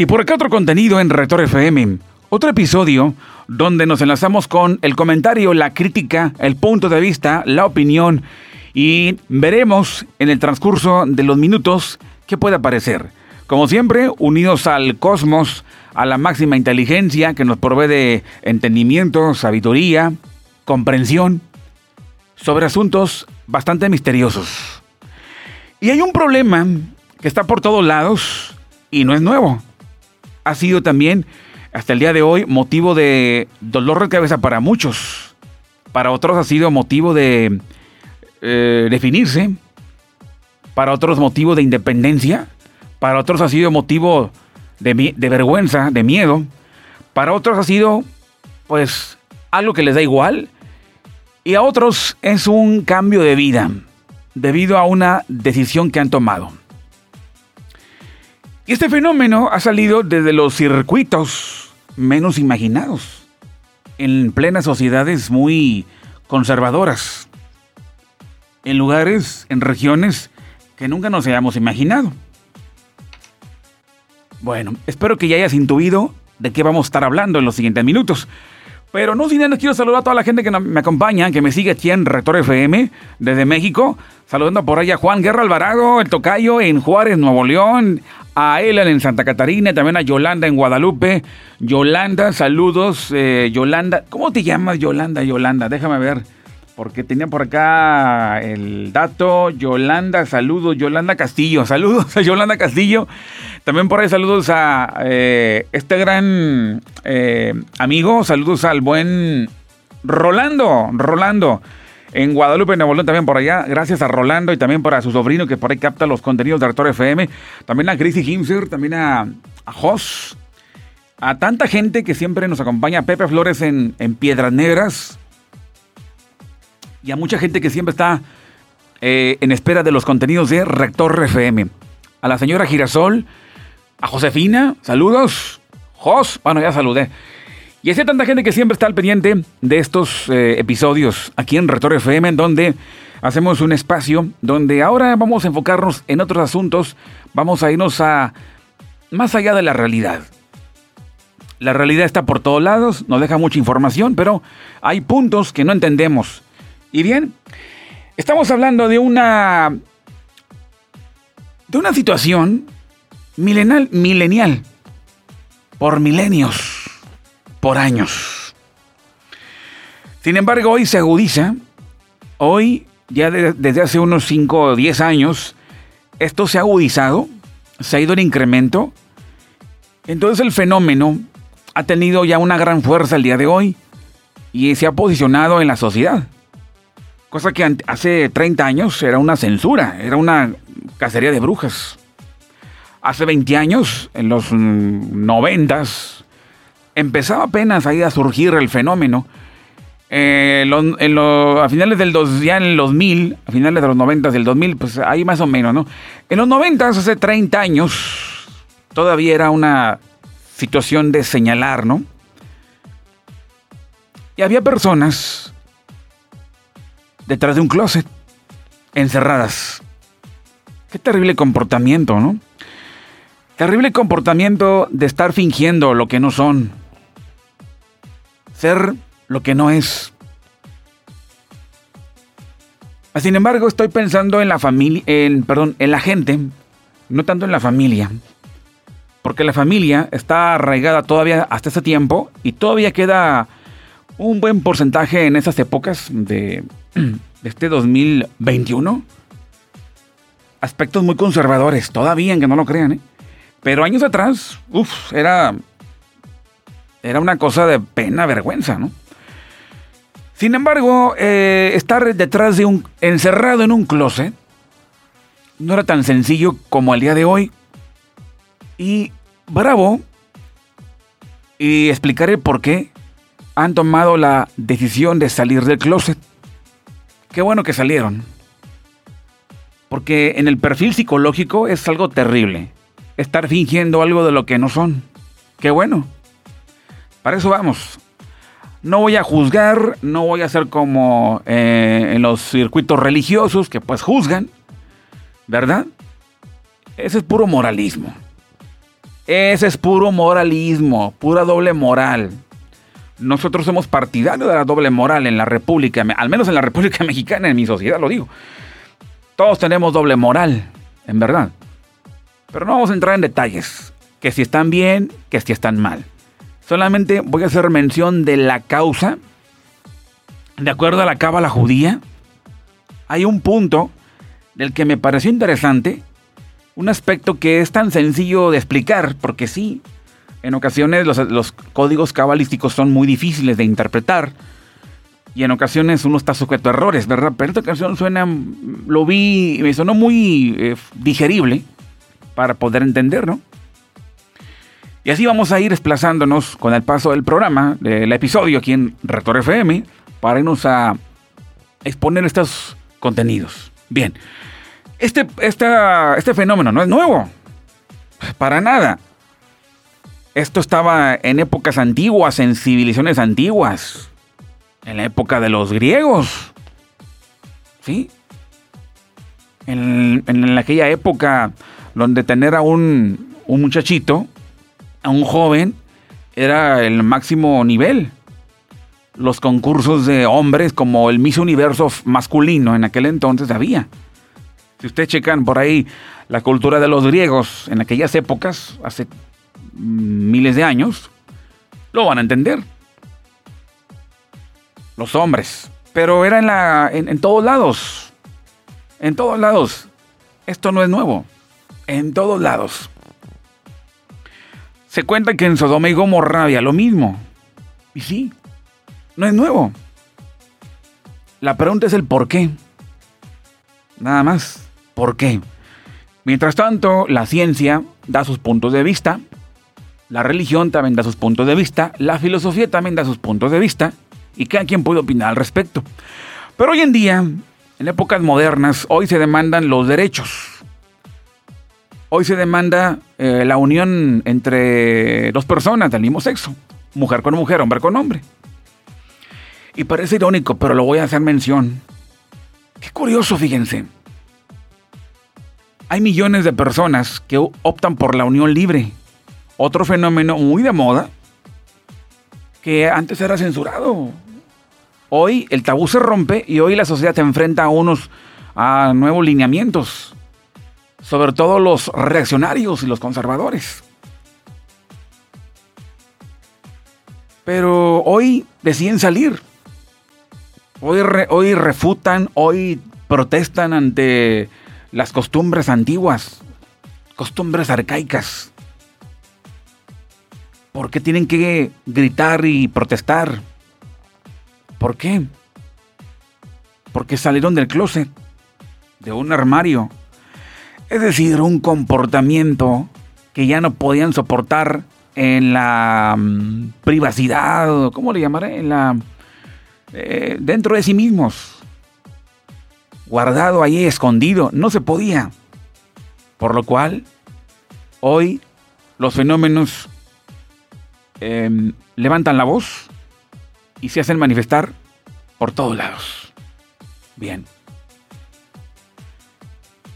Y por acá otro contenido en Rector FM. Otro episodio donde nos enlazamos con el comentario, la crítica, el punto de vista, la opinión y veremos en el transcurso de los minutos qué puede aparecer. Como siempre, unidos al cosmos, a la máxima inteligencia que nos provee de entendimiento, sabiduría, comprensión sobre asuntos bastante misteriosos. Y hay un problema que está por todos lados y no es nuevo ha sido también hasta el día de hoy motivo de dolor de cabeza para muchos. Para otros ha sido motivo de eh, definirse. Para otros motivo de independencia. Para otros ha sido motivo de, de vergüenza, de miedo. Para otros ha sido pues algo que les da igual. Y a otros es un cambio de vida debido a una decisión que han tomado. Y este fenómeno ha salido desde los circuitos menos imaginados, en plenas sociedades muy conservadoras, en lugares, en regiones que nunca nos hayamos imaginado. Bueno, espero que ya hayas intuido de qué vamos a estar hablando en los siguientes minutos. Pero no sin antes quiero saludar a toda la gente que me acompaña, que me sigue aquí en Rector FM desde México. Saludando por allá a Juan Guerra Alvarado, el tocayo en Juárez, Nuevo León, a Elan en Santa Catarina, también a Yolanda en Guadalupe. Yolanda, saludos, eh, Yolanda. ¿Cómo te llamas Yolanda? Yolanda, déjame ver, porque tenía por acá el dato. Yolanda, saludos, Yolanda Castillo, saludos a Yolanda Castillo. También por ahí saludos a eh, este gran eh, amigo, saludos al buen Rolando, Rolando en Guadalupe, Nuevo León, también por allá. Gracias a Rolando y también para su sobrino que por ahí capta los contenidos de Rector FM. También a Chrissy Himser, también a, a. A tanta gente que siempre nos acompaña. Pepe Flores en Piedras Negras. Y a mucha gente que siempre está eh, en espera de los contenidos de Rector FM. A la señora Girasol. A Josefina, saludos. Jos, bueno, ya saludé. Y hay tanta gente que siempre está al pendiente de estos eh, episodios aquí en Retor FM, en donde hacemos un espacio donde ahora vamos a enfocarnos en otros asuntos, vamos a irnos a más allá de la realidad. La realidad está por todos lados, nos deja mucha información, pero hay puntos que no entendemos. Y bien, estamos hablando de una de una situación milenial, milenial por milenios por años. Sin embargo, hoy se agudiza, hoy, ya desde hace unos 5 o 10 años, esto se ha agudizado, se ha ido en incremento, entonces el fenómeno ha tenido ya una gran fuerza el día de hoy y se ha posicionado en la sociedad. Cosa que hace 30 años era una censura, era una cacería de brujas. Hace 20 años, en los 90, empezaba apenas ahí a surgir el fenómeno. Eh, a finales del dos, ya en los 2000, a finales de los 90 del 2000, pues ahí más o menos, ¿no? En los 90, hace 30 años, todavía era una situación de señalar, ¿no? Y había personas detrás de un closet, encerradas. Qué terrible comportamiento, ¿no? Terrible comportamiento de estar fingiendo lo que no son ser lo que no es. Sin embargo, estoy pensando en la familia, en, perdón, en la gente, no tanto en la familia. Porque la familia está arraigada todavía hasta ese tiempo y todavía queda un buen porcentaje en esas épocas de, este 2021. Aspectos muy conservadores, todavía, en que no lo crean, ¿eh? Pero años atrás, uff, era era una cosa de pena, vergüenza, ¿no? Sin embargo, eh, estar detrás de un. encerrado en un closet no era tan sencillo como el día de hoy. Y bravo. Y explicaré por qué han tomado la decisión de salir del closet. Qué bueno que salieron. Porque en el perfil psicológico es algo terrible. Estar fingiendo algo de lo que no son. Qué bueno. Para eso vamos. No voy a juzgar, no voy a ser como eh, en los circuitos religiosos que pues juzgan, ¿verdad? Ese es puro moralismo. Ese es puro moralismo, pura doble moral. Nosotros somos partidarios de la doble moral en la República, al menos en la República Mexicana, en mi sociedad lo digo. Todos tenemos doble moral, en verdad. Pero no vamos a entrar en detalles, que si están bien, que si están mal. Solamente voy a hacer mención de la causa. De acuerdo a la cábala judía, hay un punto del que me pareció interesante, un aspecto que es tan sencillo de explicar, porque sí, en ocasiones los, códigos cabalísticos son muy difíciles de interpretar y en ocasiones uno está sujeto a errores, ¿verdad? Pero esta ocasión suena, lo vi, me sonó muy eh, digerible para poder entender, ¿no? Y así vamos a ir desplazándonos con el paso del programa, del episodio aquí en Rector FM, para irnos a exponer estos contenidos. Bien, este, este fenómeno no es nuevo, para nada. Esto estaba en épocas antiguas, en civilizaciones antiguas, en la época de los griegos. ¿Sí? En, en aquella época donde tener a un, un muchachito, a un joven, era el máximo nivel. Los concursos de hombres como el Miss Universo masculino en aquel entonces había. Si ustedes checan por ahí la cultura de los griegos en aquellas épocas, hace miles de años, lo van a entender. Los hombres. Pero era en, la, en, todos lados. En todos lados. Esto no es nuevo. En todos lados. Se cuenta que en Sodoma y Gomorra había lo mismo. Y sí, no es nuevo. La pregunta es el por qué. Nada más. ¿Por qué? Mientras tanto, la ciencia da sus puntos de vista, la religión también da sus puntos de vista, la filosofía también da sus puntos de vista, y cada quien puede opinar al respecto. Pero hoy en día, en épocas modernas, hoy se demandan los derechos. Hoy se demanda eh, la unión entre dos personas del mismo sexo, mujer con mujer, hombre con hombre. Y parece irónico, pero lo voy a hacer mención. Qué curioso, fíjense. Hay millones de personas que optan por la unión libre, otro fenómeno muy de moda que antes era censurado. Hoy el tabú se rompe y hoy la sociedad se enfrenta a unos a nuevos lineamientos, sobre todo los reaccionarios y los conservadores. Pero hoy deciden salir. Hoy, hoy refutan, hoy protestan ante las costumbres antiguas, costumbres arcaicas. ¿Por qué tienen que gritar y protestar? ¿Por qué? Porque salieron del closet, de un armario. Es decir, un comportamiento que ya no podían soportar en la mm, privacidad, ¿cómo le llamaré? En la, eh, dentro de sí mismos. Guardado ahí, escondido. No se podía. Por lo cual, hoy los fenómenos Em, levantan la voz y se hacen manifestar por todos lados. Bien.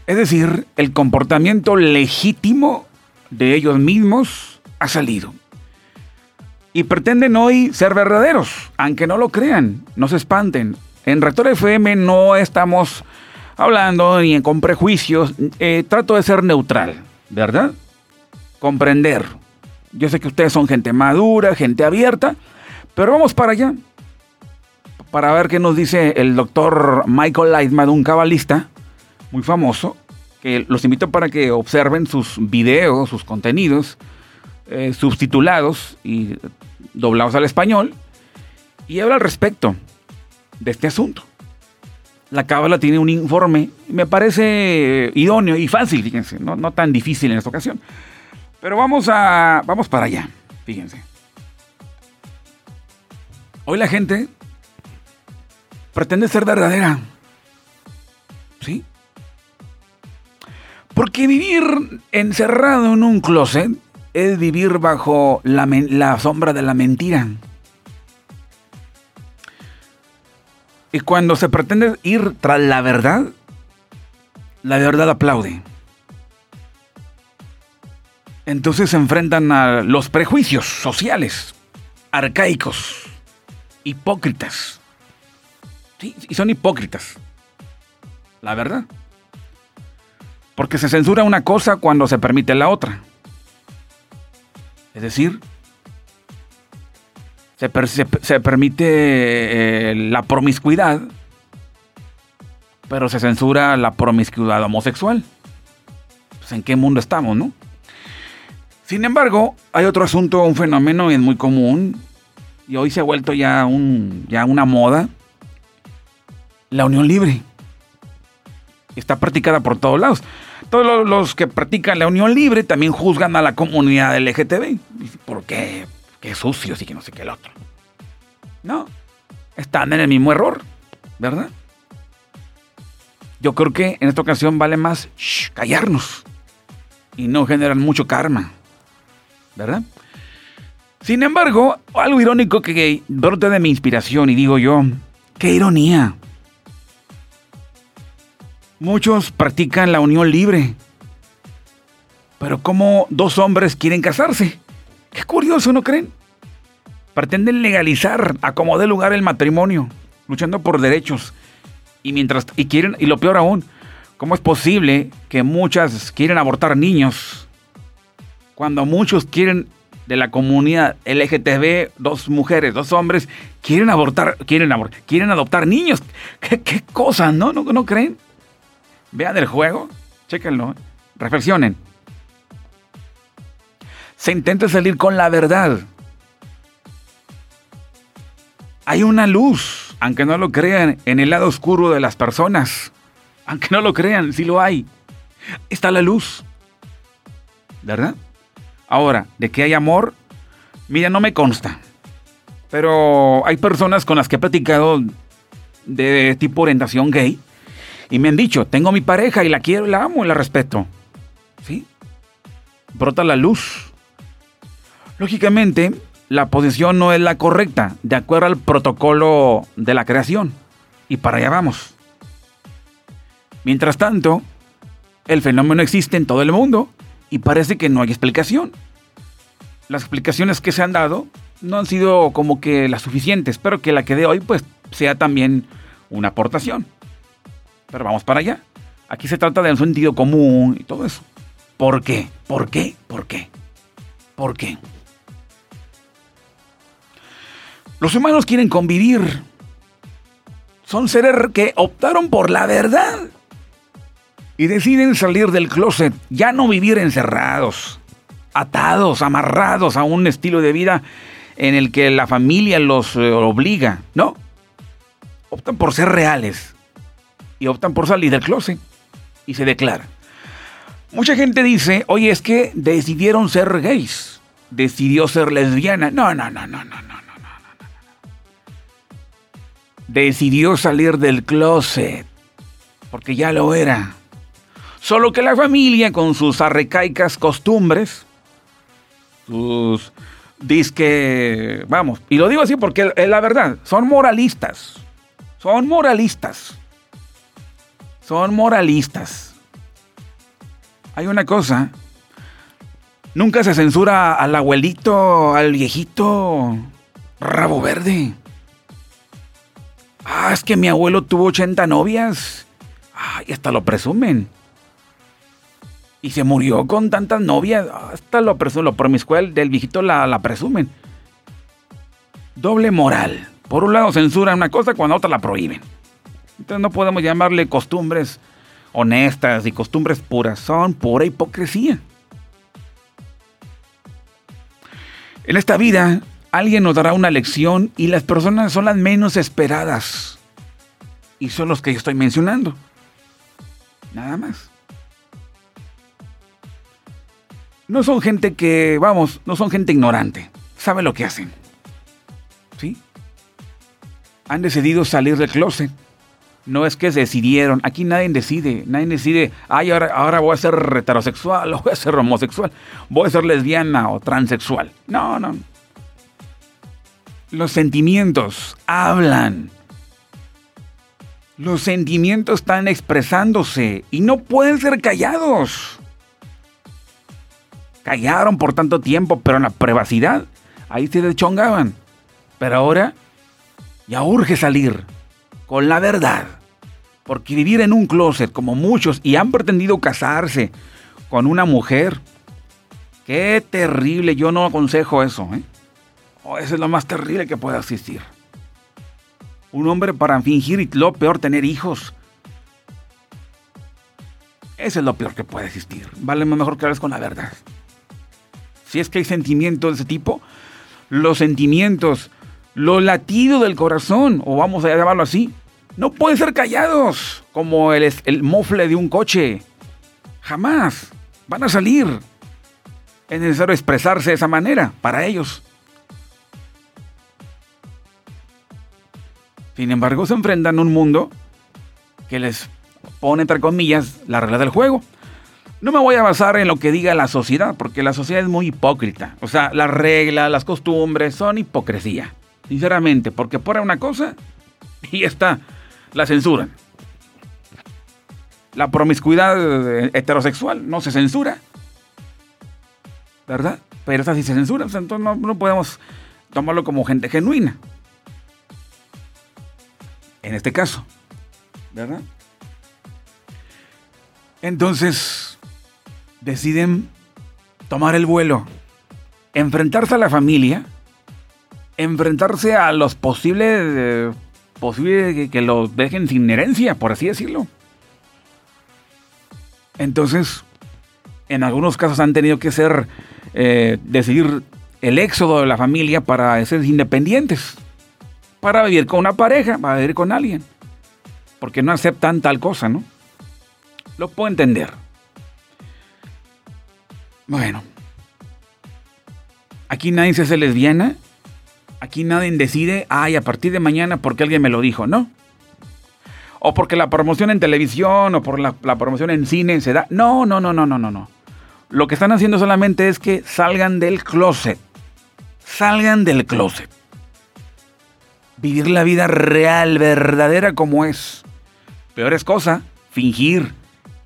Es decir, el comportamiento legítimo de ellos mismos ha salido. Y pretenden hoy ser verdaderos, aunque no lo crean, no se espanten. En Rector FM no estamos hablando ni con prejuicios, eh, trato de ser neutral, ¿verdad? Comprender, yo sé que ustedes son gente madura, gente abierta, pero vamos para allá. Para ver qué nos dice el doctor Michael Lightman, un cabalista muy famoso, que los invito para que observen sus videos, sus contenidos, eh, subtitulados y doblados al español, y habla al respecto de este asunto. La cábala tiene un informe, me parece idóneo y fácil, fíjense, no, no tan difícil en esta ocasión. Pero vamos a. Vamos para allá. Fíjense. Hoy la gente pretende ser verdadera. ¿Sí? Porque vivir encerrado en un closet es vivir bajo la, la sombra de la mentira. Y cuando se pretende ir tras la verdad, la verdad aplaude. Entonces se enfrentan a los prejuicios sociales, arcaicos, hipócritas. Y son hipócritas. La verdad. Porque se censura una cosa cuando se permite la otra. Es decir, se, permite eh, la promiscuidad, pero se censura la promiscuidad homosexual. Pues, ¿En qué mundo estamos, no? Sin embargo, hay otro asunto, un fenómeno es muy común y hoy se ha vuelto ya, un, ya una moda. La unión libre. Está practicada por todos lados. Todos los que practican la unión libre también juzgan a la comunidad LGTB. ¿Por qué? Qué sucios y que no sé qué el otro. No, están en el mismo error, ¿verdad? Yo creo que en esta ocasión vale más callarnos y no generan mucho karma. ¿Verdad? Sin embargo, algo irónico que brota de mi inspiración y digo yo, qué ironía. Muchos practican la unión libre, pero ¿cómo dos hombres quieren casarse? Qué curioso, ¿no creen? Pretenden legalizar a como lugar el matrimonio, luchando por derechos. Y mientras y quieren y lo peor aún, ¿cómo es posible que muchas quieren abortar niños cuando muchos quieren de la comunidad LGTB, dos mujeres, dos hombres, quieren abortar, quieren abortar, quieren adoptar niños. ¿Qué, qué cosas, ¿no? ¿no? ¿no? creen? Vean el juego, chéquenlo, reflexionen. Se intenta salir con la verdad. Hay una luz, aunque no lo crean, en el lado oscuro de las personas. Aunque no lo crean, sí lo hay. Está la luz. ¿Verdad? Ahora, de que hay amor, mira, no me consta. Pero hay personas con las que he platicado de tipo orientación gay y me han dicho, tengo mi pareja y la quiero, la amo y la respeto. ¿Sí? Brota la luz. Lógicamente, la posición no es la correcta, de acuerdo al protocolo de la creación. Y para allá vamos. Mientras tanto, el fenómeno existe en todo el mundo y parece que no hay explicación. Las explicaciones que se han dado no han sido como que las suficientes. Espero que la que de hoy pues sea también una aportación. Pero vamos para allá. Aquí se trata de un sentido común y todo eso. ¿Por qué? ¿Por qué? ¿Por qué? ¿Por qué? Los humanos quieren convivir. Son seres que optaron por la verdad y deciden salir del closet, ya no vivir encerrados, atados, amarrados a un estilo de vida en el que la familia los eh, obliga, ¿no? Optan por ser reales y optan por salir del closet y se declaran. Mucha gente dice, oye, es que decidieron ser gays, decidió ser lesbiana. No, no, no, no, no, no, no, no, no. Decidió salir del closet porque ya lo era. Solo que la familia, con sus arrecaicas costumbres, sus disque, vamos, y lo digo así porque es la verdad, son moralistas, son moralistas, son moralistas. Hay una cosa, nunca se censura al abuelito, al viejito, rabo verde. Ah, es que mi abuelo tuvo 80 novias. Ay, hasta lo presumen. Y se murió con tantas novias. Hasta lo, lo promiscual del viejito la, la presumen. Doble moral. Por un lado censuran una cosa cuando otra la prohíben. Entonces no podemos llamarle costumbres honestas y costumbres puras. Son pura hipocresía. En esta vida alguien nos dará una lección y las personas son las menos esperadas. Y son los que yo estoy mencionando. Nada más. No son gente que, vamos, no son gente ignorante. Saben lo que hacen. ¿Sí? Han decidido salir del closet. No es que decidieron. Aquí nadie decide. Nadie decide, ay, ahora, ahora voy a ser heterosexual o voy a ser homosexual. Voy a ser lesbiana o transexual. No, no. Los sentimientos hablan. Los sentimientos están expresándose y no pueden ser callados. Callaron por tanto tiempo, pero en la privacidad, ahí se deschongaban. Pero ahora ya urge salir con la verdad. Porque vivir en un closet como muchos y han pretendido casarse con una mujer, qué terrible, yo no aconsejo eso. ¿eh? Oh, eso es lo más terrible que puede existir. Un hombre para fingir y lo peor tener hijos. Eso es lo peor que puede existir. Vale mejor que hables con la verdad. Si es que hay sentimientos de ese tipo, los sentimientos, los latidos del corazón, o vamos a llamarlo así, no pueden ser callados como el, el mofle de un coche. Jamás. Van a salir. Es necesario expresarse de esa manera para ellos. Sin embargo, se enfrentan a un mundo que les pone, entre comillas, la regla del juego. No me voy a basar en lo que diga la sociedad, porque la sociedad es muy hipócrita. O sea, las reglas, las costumbres son hipocresía. Sinceramente, porque por una cosa y está, la censuran. La promiscuidad heterosexual no se censura. ¿Verdad? Pero esa sí se censura. entonces no, no podemos tomarlo como gente genuina. En este caso. ¿Verdad? Entonces, deciden tomar el vuelo, enfrentarse a la familia, enfrentarse a los posibles, eh, posibles que, los dejen sin herencia, por así decirlo. Entonces, en algunos casos han tenido que ser, eh, decidir el éxodo de la familia para ser independientes, para vivir con una pareja, para vivir con alguien, porque no aceptan tal cosa, ¿no? Lo puedo entender. Bueno. Aquí nadie se hace lesbiana. Aquí nadie decide, ay, a partir de mañana porque alguien me lo dijo, ¿no? O porque la promoción en televisión o por la, promoción en cine se da. No, no, no, no, no, no, no. Lo que están haciendo solamente es que salgan del closet. Salgan del closet. Vivir la vida real, verdadera como es. Peor es cosa, fingir,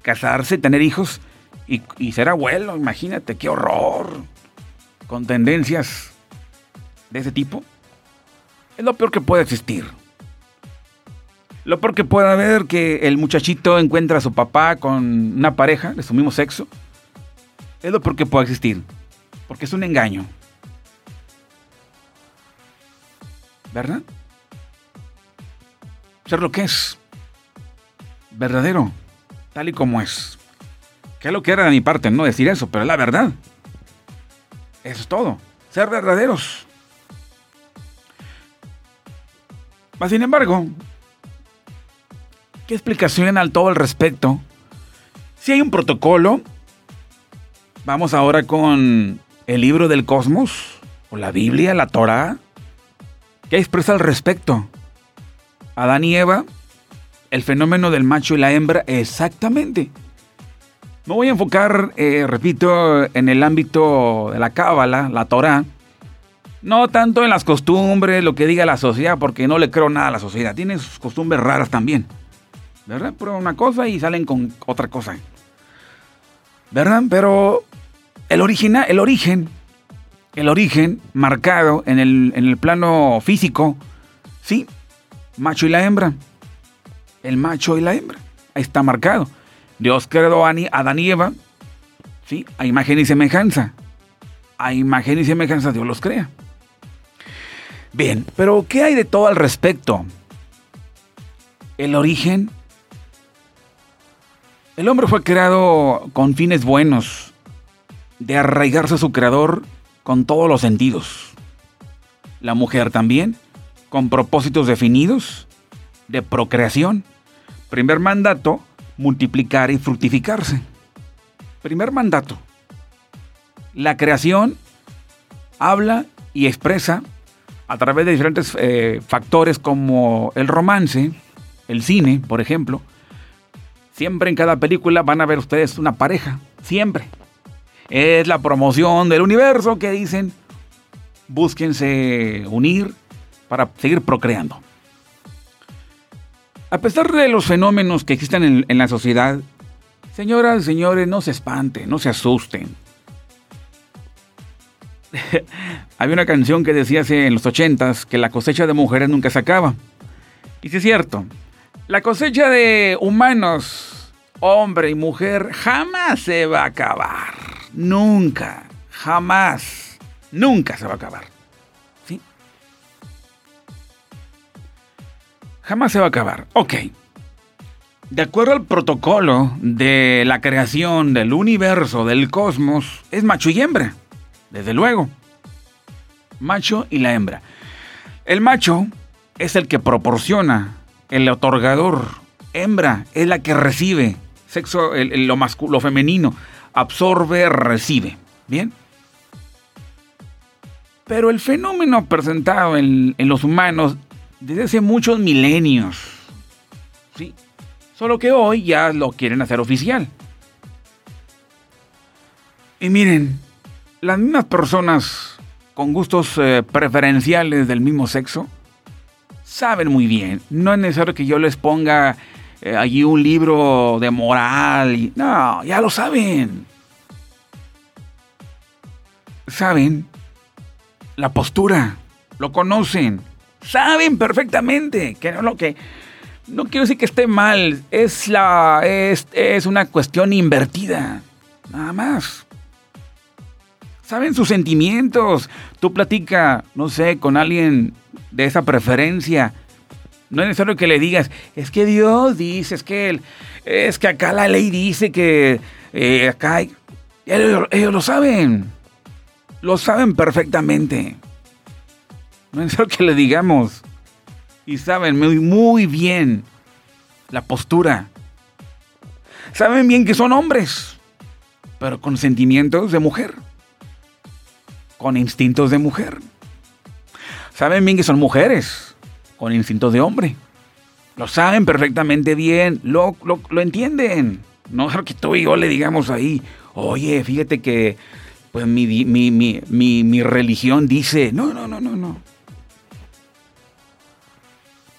casarse, tener hijos y, ser abuelo, imagínate, qué horror. Con tendencias de ese tipo. Es lo peor que puede existir. Lo peor que puede haber que el muchachito encuentra a su papá con una pareja de su mismo sexo. Es lo peor que puede existir. Porque es un engaño. ¿Verdad? Ser lo que es. Verdadero tal y como es. Es lo que era de mi parte, no decir eso, pero es la verdad. Eso es todo. Ser verdaderos. Sin embargo, ¿qué explicación al todo al respecto? Si hay un protocolo, vamos ahora con el libro del cosmos, o la Biblia, la Torah. ¿Qué expresa al respecto? Adán y Eva el fenómeno del macho y la hembra exactamente. Me voy a enfocar, eh, repito, en el ámbito de la cábala, la Torah. No tanto en las costumbres, lo que diga la sociedad, porque no le creo nada a la sociedad. Tiene sus costumbres raras también. ¿Verdad? Prueban una cosa y salen con otra cosa. ¿Verdad? Pero el, el origen, el origen marcado en el, en el plano físico, sí, macho y la hembra el macho y la hembra. Ahí está marcado. Dios creó a Adán y Eva, ¿sí? A imagen y semejanza. A imagen y semejanza Dios los crea. Bien, pero ¿qué hay de todo al respecto? El origen. El hombre fue creado con fines buenos, de arraigarse a su creador con todos los sentidos. La mujer también, con propósitos definidos de procreación. Primer mandato, multiplicar y fructificarse. Primer mandato. La creación habla y expresa a través de diferentes eh, factores como el romance, el cine, por ejemplo. Siempre en cada película van a ver ustedes una pareja, siempre. Es la promoción del universo que dicen, búsquense unir para seguir procreando. A pesar de los fenómenos que existen en, la sociedad, señoras y señores, no se espanten, no se asusten. Había una canción que decía hace en los ochentas que la cosecha de mujeres nunca se acaba. Y sí es cierto, la cosecha de humanos, hombre y mujer, jamás se va a acabar. Nunca, jamás, nunca se va a acabar. Jamás se va a acabar. Ok. De acuerdo al protocolo de la creación del universo, del cosmos, es macho y hembra. Desde luego. Macho y la hembra. El macho es el que proporciona, el otorgador. Hembra es la que recibe. Sexo, lo, masculino, femenino. Absorbe, recibe. ¿Bien? Pero el fenómeno presentado en, en los humanos desde hace muchos milenios. ¿Sí? Solo que hoy ya lo quieren hacer oficial. Y miren, las mismas personas con gustos eh, preferenciales del mismo sexo saben muy bien. No es necesario que yo les ponga eh, allí un libro de moral. Y, no, ya lo saben. Saben la postura, lo conocen, saben perfectamente que no lo que no quiero decir que esté mal, es, la, es, es una cuestión invertida, nada más. Saben sus sentimientos. Tú platica, no sé, con alguien de esa preferencia. No es necesario que le digas, es que Dios dice, es que, él, es que acá la ley dice que eh, acá hay... ellos, ellos, lo saben. Lo saben perfectamente. No es necesario que le digamos y saben muy, muy bien la postura. Saben bien que son hombres, pero con sentimientos de mujer, con instintos de mujer. Saben bien que son mujeres, con instintos de hombre. Lo saben perfectamente bien, lo, lo, entienden. No es que tú y yo le digamos ahí, oye, fíjate que pues mi, mi, mi, mi religión dice, no, no, no, no, no.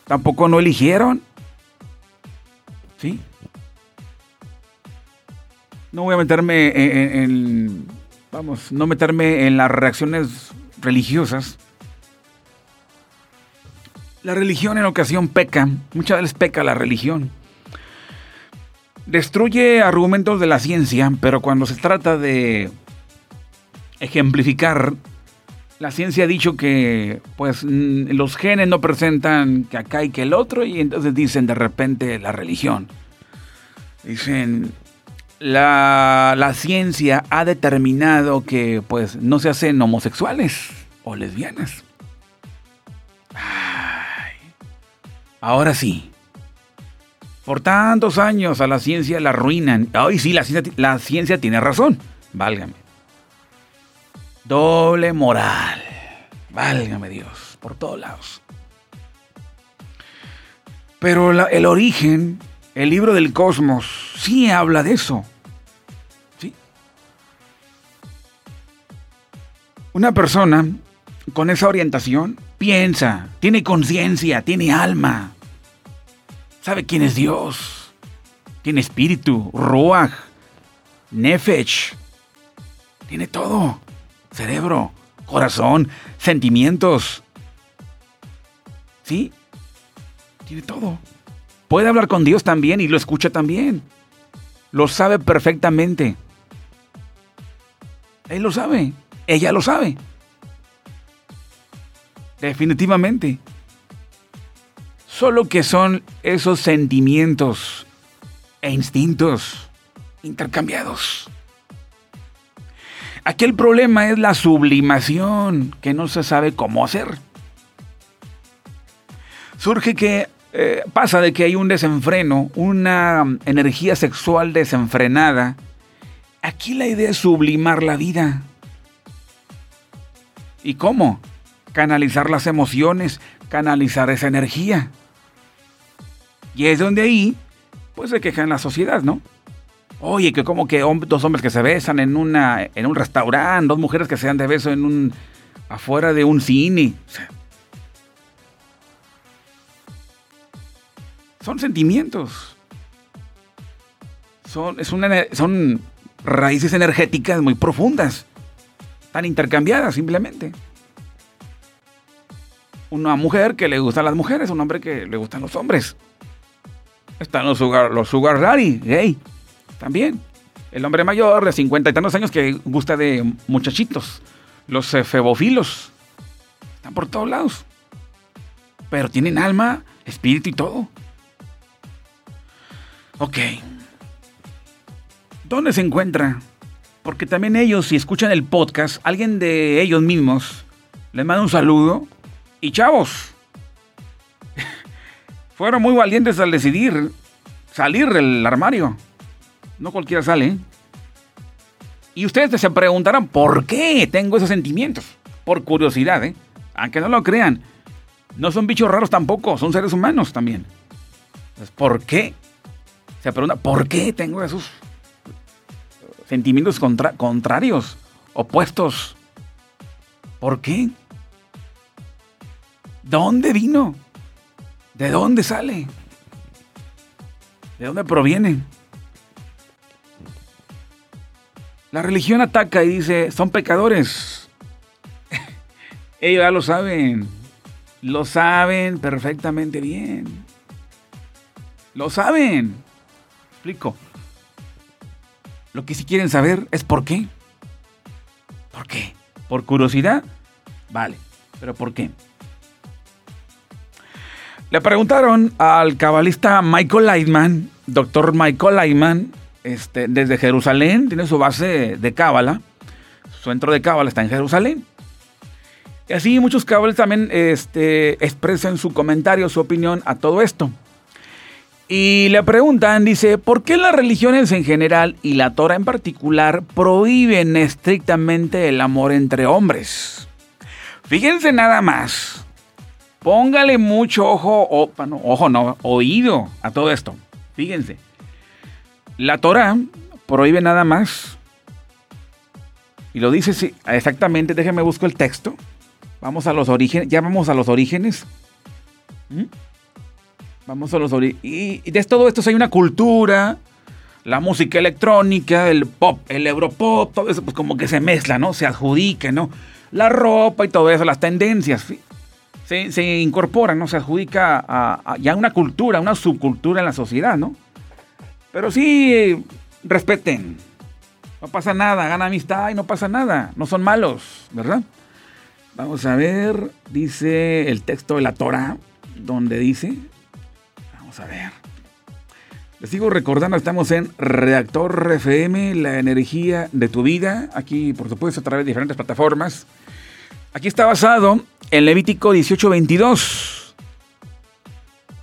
Tampoco no eligieron. ¿Sí? No voy a meterme en, vamos, no meterme en las reacciones religiosas. La religión en ocasión peca, muchas veces peca la religión. Destruye argumentos de la ciencia, pero cuando se trata de ejemplificar la ciencia ha dicho que pues los genes no presentan que acá y que el otro y entonces dicen de repente la religión. Dicen, la, la ciencia ha determinado que pues no se hacen homosexuales o lesbianas. ahora sí. Por tantos años a la ciencia la arruinan. Hoy sí, la ciencia, la ciencia tiene razón. Válgame. Doble moral. Válgame Dios, por todos lados. Pero el origen, el libro del cosmos, sí habla de eso. ¿Sí? Una persona con esa orientación piensa, tiene conciencia, tiene alma, sabe quién es Dios, tiene espíritu, ruach, nefesh, tiene todo cerebro, corazón, sentimientos. ¿Sí? Tiene todo. Puede hablar con Dios también y lo escucha también. Lo sabe perfectamente. Él lo sabe. Ella lo sabe. Definitivamente. Solo que son esos sentimientos e instintos intercambiados. Aquí el problema es la sublimación, que no se sabe cómo hacer. Surge que eh, pasa de que hay un desenfreno, una energía sexual desenfrenada. Aquí la idea es sublimar la vida. ¿Y cómo? Canalizar las emociones, canalizar esa energía. Y es donde ahí, pues se queja en la sociedad, ¿no? Oye, que como que dos hombres que se besan en una en un restaurante, dos mujeres que se dan de beso en un afuera de un cine. son sentimientos. Son, es una, son raíces energéticas muy profundas. Están intercambiadas simplemente. Una mujer que le gustan las mujeres, un hombre que le gustan los hombres. Están los sugar, los sugar daddy, gay, también. El hombre mayor de 50 y tantos años que gusta de muchachitos. Los febofilos. Están por todos lados. Pero tienen alma, espíritu y todo. Ok. ¿Dónde se encuentra? Porque también ellos, si escuchan el podcast, alguien de ellos mismos les manda un saludo. Y chavos, fueron muy valientes al decidir salir del armario. No cualquiera sale. Y ustedes se preguntarán, ¿por qué tengo esos sentimientos? Por curiosidad, ¿eh? Aunque no lo crean. No son bichos raros tampoco, son seres humanos también. Entonces, ¿por qué? Se pregunta, ¿por qué tengo esos sentimientos contrarios, opuestos? ¿Por qué? ¿Dónde vino? ¿De dónde sale? ¿De dónde proviene? La religión ataca y dice, son pecadores. Ellos ya lo saben. Lo saben perfectamente bien. Lo saben. Explico. Lo que sí quieren saber es por qué. ¿Por qué? ¿Por curiosidad? Vale. ¿Pero por qué? Le preguntaron al cabalista Michael Lightman, doctor Michael Lightman, este, desde Jerusalén, tiene su base de cábala. Su centro de cábala está en Jerusalén. Y así muchos cabales también este, expresan su comentario, su opinión a todo esto. Y le preguntan, dice, ¿por qué las religiones en general y la Torah en particular prohíben estrictamente el amor entre hombres? Fíjense nada más. Póngale mucho ojo, ojo no, oído a todo esto. Fíjense. La Torah prohíbe nada más. Y lo dice exactamente, déjenme busco el texto. Vamos a los orígenes, ya vamos a los orígenes. ¿Mm? Vamos a los orígenes. Y, de todo esto hay una cultura, la música electrónica, el pop, el europop, todo eso pues como que se mezcla, ¿no? Se adjudica, ¿no? La ropa y todo eso, las tendencias, se, se incorporan, ¿no? Se adjudica a, ya una cultura, una subcultura en la sociedad, ¿no? Pero sí, respeten. No pasa nada, gana amistad y no pasa nada. No son malos, ¿verdad? Vamos a ver, dice el texto de la Torah, donde dice, vamos a ver. Les sigo recordando, estamos en Redactor FM, la energía de tu vida, aquí por supuesto a través de diferentes plataformas. Aquí está basado en Levítico 18:22.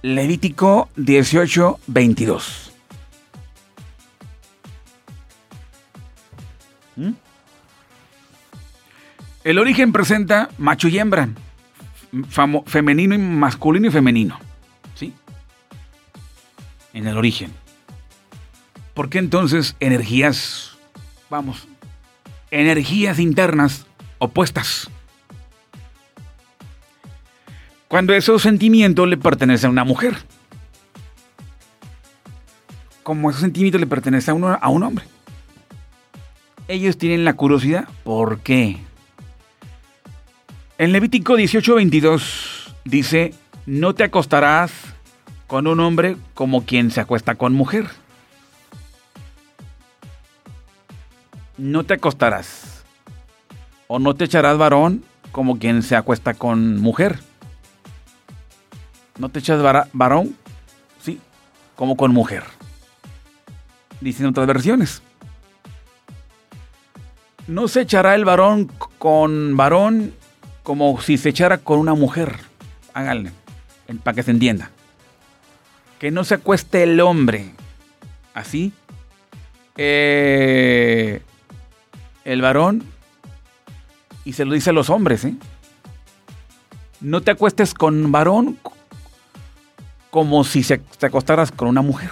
Levítico 18:22. ¿Mm? El origen presenta macho y hembra, femenino y masculino y femenino. ¿Sí? En el origen. ¿Por qué entonces energías, vamos, energías internas opuestas? Cuando esos sentimientos le pertenecen a una mujer. Como esos sentimientos le pertenecen a, a un hombre ellos tienen la curiosidad. ¿Por qué? En Levítico 18:22 dice, no te acostarás con un hombre como quien se acuesta con mujer. No te acostarás. O no te echarás varón como quien se acuesta con mujer. No te echas varón, sí, como con mujer. Dicen otras versiones. No se echará el varón con varón como si se echara con una mujer. Háganle, para que se entienda. Que no se acueste el hombre. Así. Eh, el varón. Y se lo dice a los hombres, ¿eh? No te acuestes con varón como si se, te acostaras con una mujer.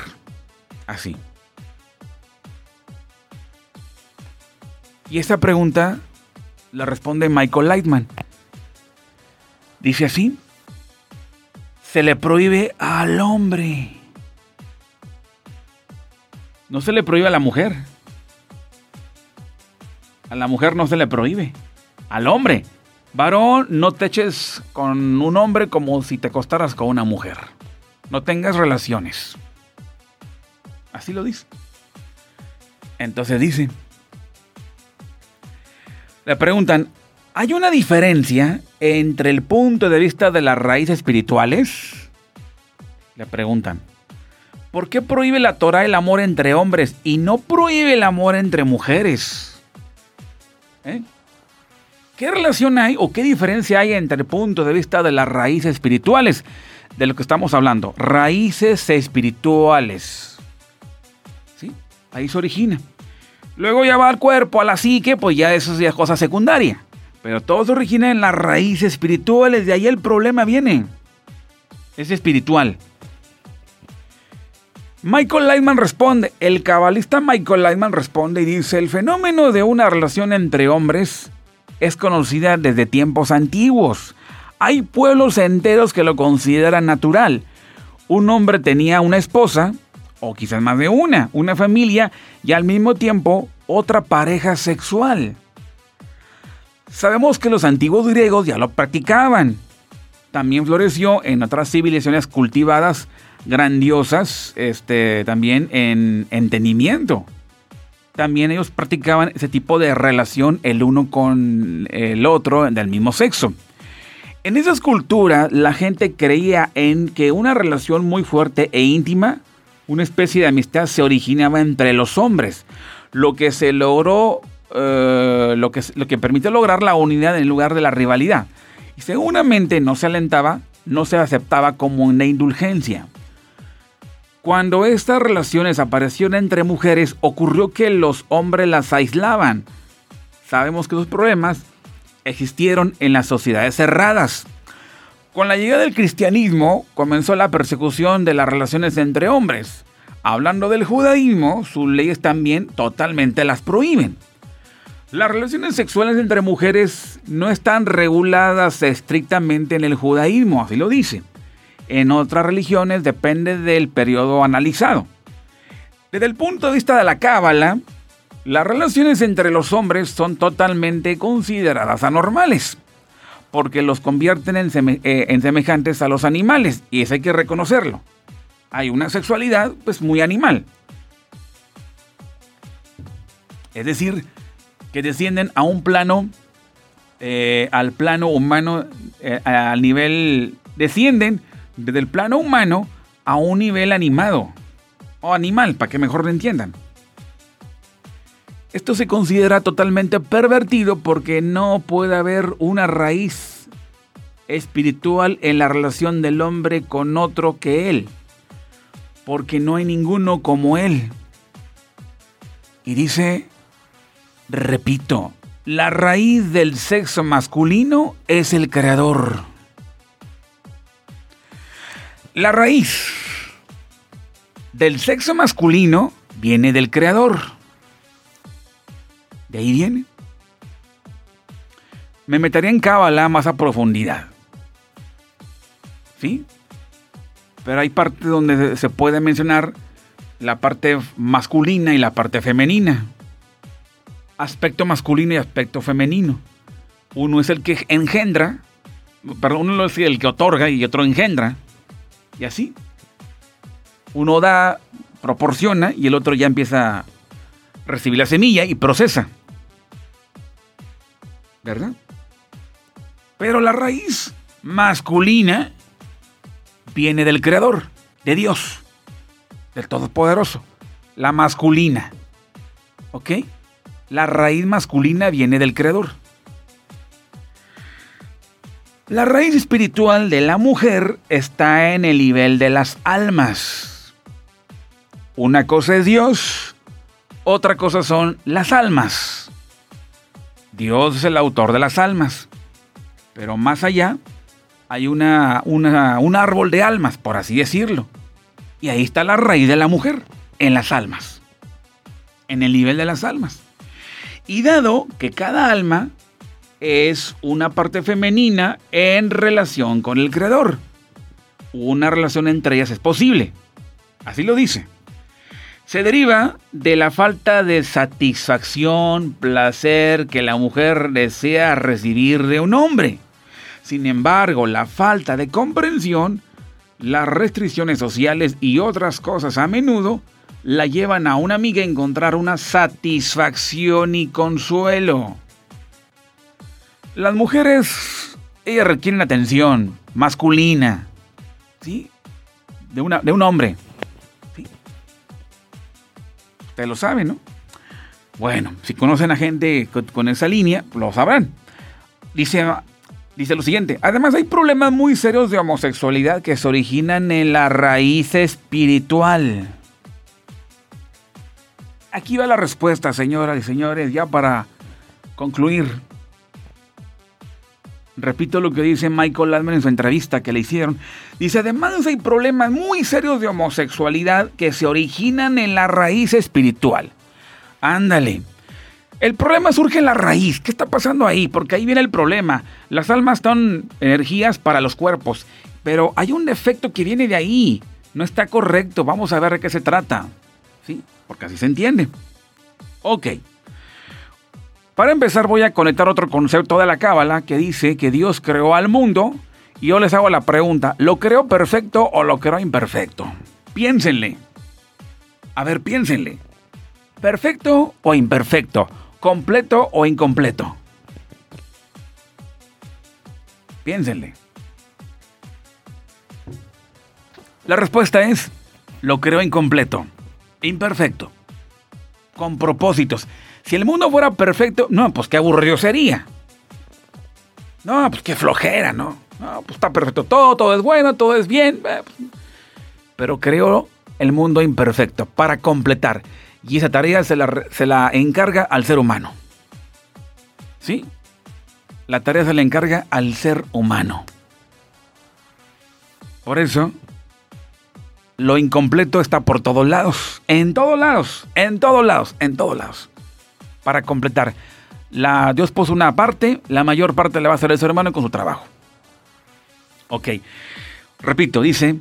Así. Y esta pregunta la responde Michael Lightman. Dice así, se le prohíbe al hombre. No se le prohíbe a la mujer. A la mujer no se le prohíbe. al hombre. Varón, no te eches con un hombre como si te acostaras con una mujer. No tengas relaciones. Así lo dice. Entonces dice, le preguntan, ¿hay una diferencia entre el punto de vista de las raíces espirituales? Le preguntan, ¿por qué prohíbe la Torah el amor entre hombres y no prohíbe el amor entre mujeres? ¿Eh? ¿Qué relación hay o qué diferencia hay entre el punto de vista de las raíces espirituales? De lo que estamos hablando, raíces espirituales. ¿Sí? Ahí se origina. Luego ya va al cuerpo, a la psique, pues ya eso es cosa secundaria. Pero todo se origina en las raíces espirituales, de ahí el problema viene. Es espiritual. Michael Lightman responde, el cabalista Michael Lightman responde y dice, el fenómeno de una relación entre hombres es conocida desde tiempos antiguos. Hay pueblos enteros que lo consideran natural. Un hombre tenía una esposa, o quizás más de una, una familia y al mismo tiempo otra pareja sexual. Sabemos que los antiguos griegos ya lo practicaban. También floreció en otras civilizaciones cultivadas grandiosas, este, también en entendimiento también ellos practicaban ese tipo de relación el uno con el otro del mismo sexo. En esas culturas la gente creía en que una relación muy fuerte e íntima, una especie de amistad se originaba entre los hombres, lo que se logró, eh, lo, que, lo que permite lograr la unidad en lugar de la rivalidad. Y seguramente no se alentaba, no se aceptaba como una indulgencia. Cuando estas relaciones aparecieron entre mujeres, ocurrió que los hombres las aislaban. Sabemos que los problemas existieron en las sociedades cerradas. Con la llegada del cristianismo comenzó la persecución de las relaciones entre hombres. Hablando del judaísmo, sus leyes también totalmente las prohíben. Las relaciones sexuales entre mujeres no están reguladas estrictamente en el judaísmo, así lo dice en otras religiones depende del periodo analizado. Desde el punto de vista de la cábala, las relaciones entre los hombres son totalmente consideradas anormales, porque los convierten en, eh, semejantes a los animales, y eso hay que reconocerlo. Hay una sexualidad pues muy animal. Es decir, que descienden a un plano, eh, al plano humano, eh, al nivel, descienden desde el plano humano a un nivel animado o animal, para que mejor lo entiendan. Esto se considera totalmente pervertido porque no puede haber una raíz espiritual en la relación del hombre con otro que él, porque no hay ninguno como él. Y dice, repito, la raíz del sexo masculino es el creador. La raíz del sexo masculino viene del creador. De ahí viene. Me metería en Cábala más a profundidad. ¿Sí? Pero hay partes donde se puede mencionar la parte masculina y la parte femenina. Aspecto masculino y aspecto femenino. Uno es el que engendra, perdón, uno es el que otorga y otro engendra. Y así. Uno da, proporciona y el otro ya empieza a recibir la semilla y procesa. ¿Verdad? Pero la raíz masculina viene del Creador, de Dios, del Todopoderoso. La masculina. ¿Ok? La raíz masculina viene del Creador. La raíz espiritual de la mujer está en el nivel de las almas. Una cosa es Dios, otra cosa son las almas. Dios es el autor de las almas, pero más allá hay una, un árbol de almas, por así decirlo. Y ahí está la raíz de la mujer, en las almas, en el nivel de las almas. Y dado que cada alma es una parte femenina en relación con el creador. Una relación entre ellas es posible. Así lo dice. Se deriva de la falta de satisfacción, placer que la mujer desea recibir de un hombre. Sin embargo, la falta de comprensión, las restricciones sociales y otras cosas a menudo la llevan a una amiga a encontrar una satisfacción y consuelo. Las mujeres, ellas requieren atención masculina, ¿sí? De, una, de un hombre. Usted lo sabe, ¿no? Bueno, si conocen a gente con, esa línea, lo sabrán. Dice, dice lo siguiente, además hay problemas muy serios de homosexualidad que se originan en la raíz espiritual. Aquí va la respuesta, señoras y señores, ya para concluir. Repito lo que dice Michael Ladman en su entrevista que le hicieron. Dice, además hay problemas muy serios de homosexualidad que se originan en la raíz espiritual. Ándale. El problema surge en la raíz. ¿Qué está pasando ahí? Porque ahí viene el problema. Las almas son energías para los cuerpos. Pero hay un defecto que viene de ahí. No está correcto. Vamos a ver de qué se trata. ¿Sí? Porque así se entiende. Ok. Para empezar voy a conectar otro concepto de la Cábala que dice que Dios creó al mundo y yo les hago la pregunta, ¿lo creó perfecto o lo creó imperfecto? Piénsenle. A ver, piénsenle. ¿Perfecto o imperfecto? ¿Completo o incompleto? Piénsenle. La respuesta es, lo creó incompleto, imperfecto, con propósitos. Si el mundo fuera perfecto, no, pues qué aburrido sería. No, pues qué flojera, ¿no? No, pues está perfecto todo, todo es bueno, todo es bien. Eh, pues, pero creo el mundo imperfecto para completar. Y esa tarea se la, se la encarga al ser humano. ¿Sí? La tarea se la encarga al ser humano. Por eso, lo incompleto está por todos lados. En todos lados. En todos lados. En todos lados para completar. Dios puso una parte, la mayor parte la va a hacer el ser humano con su trabajo. Ok, repito, dice,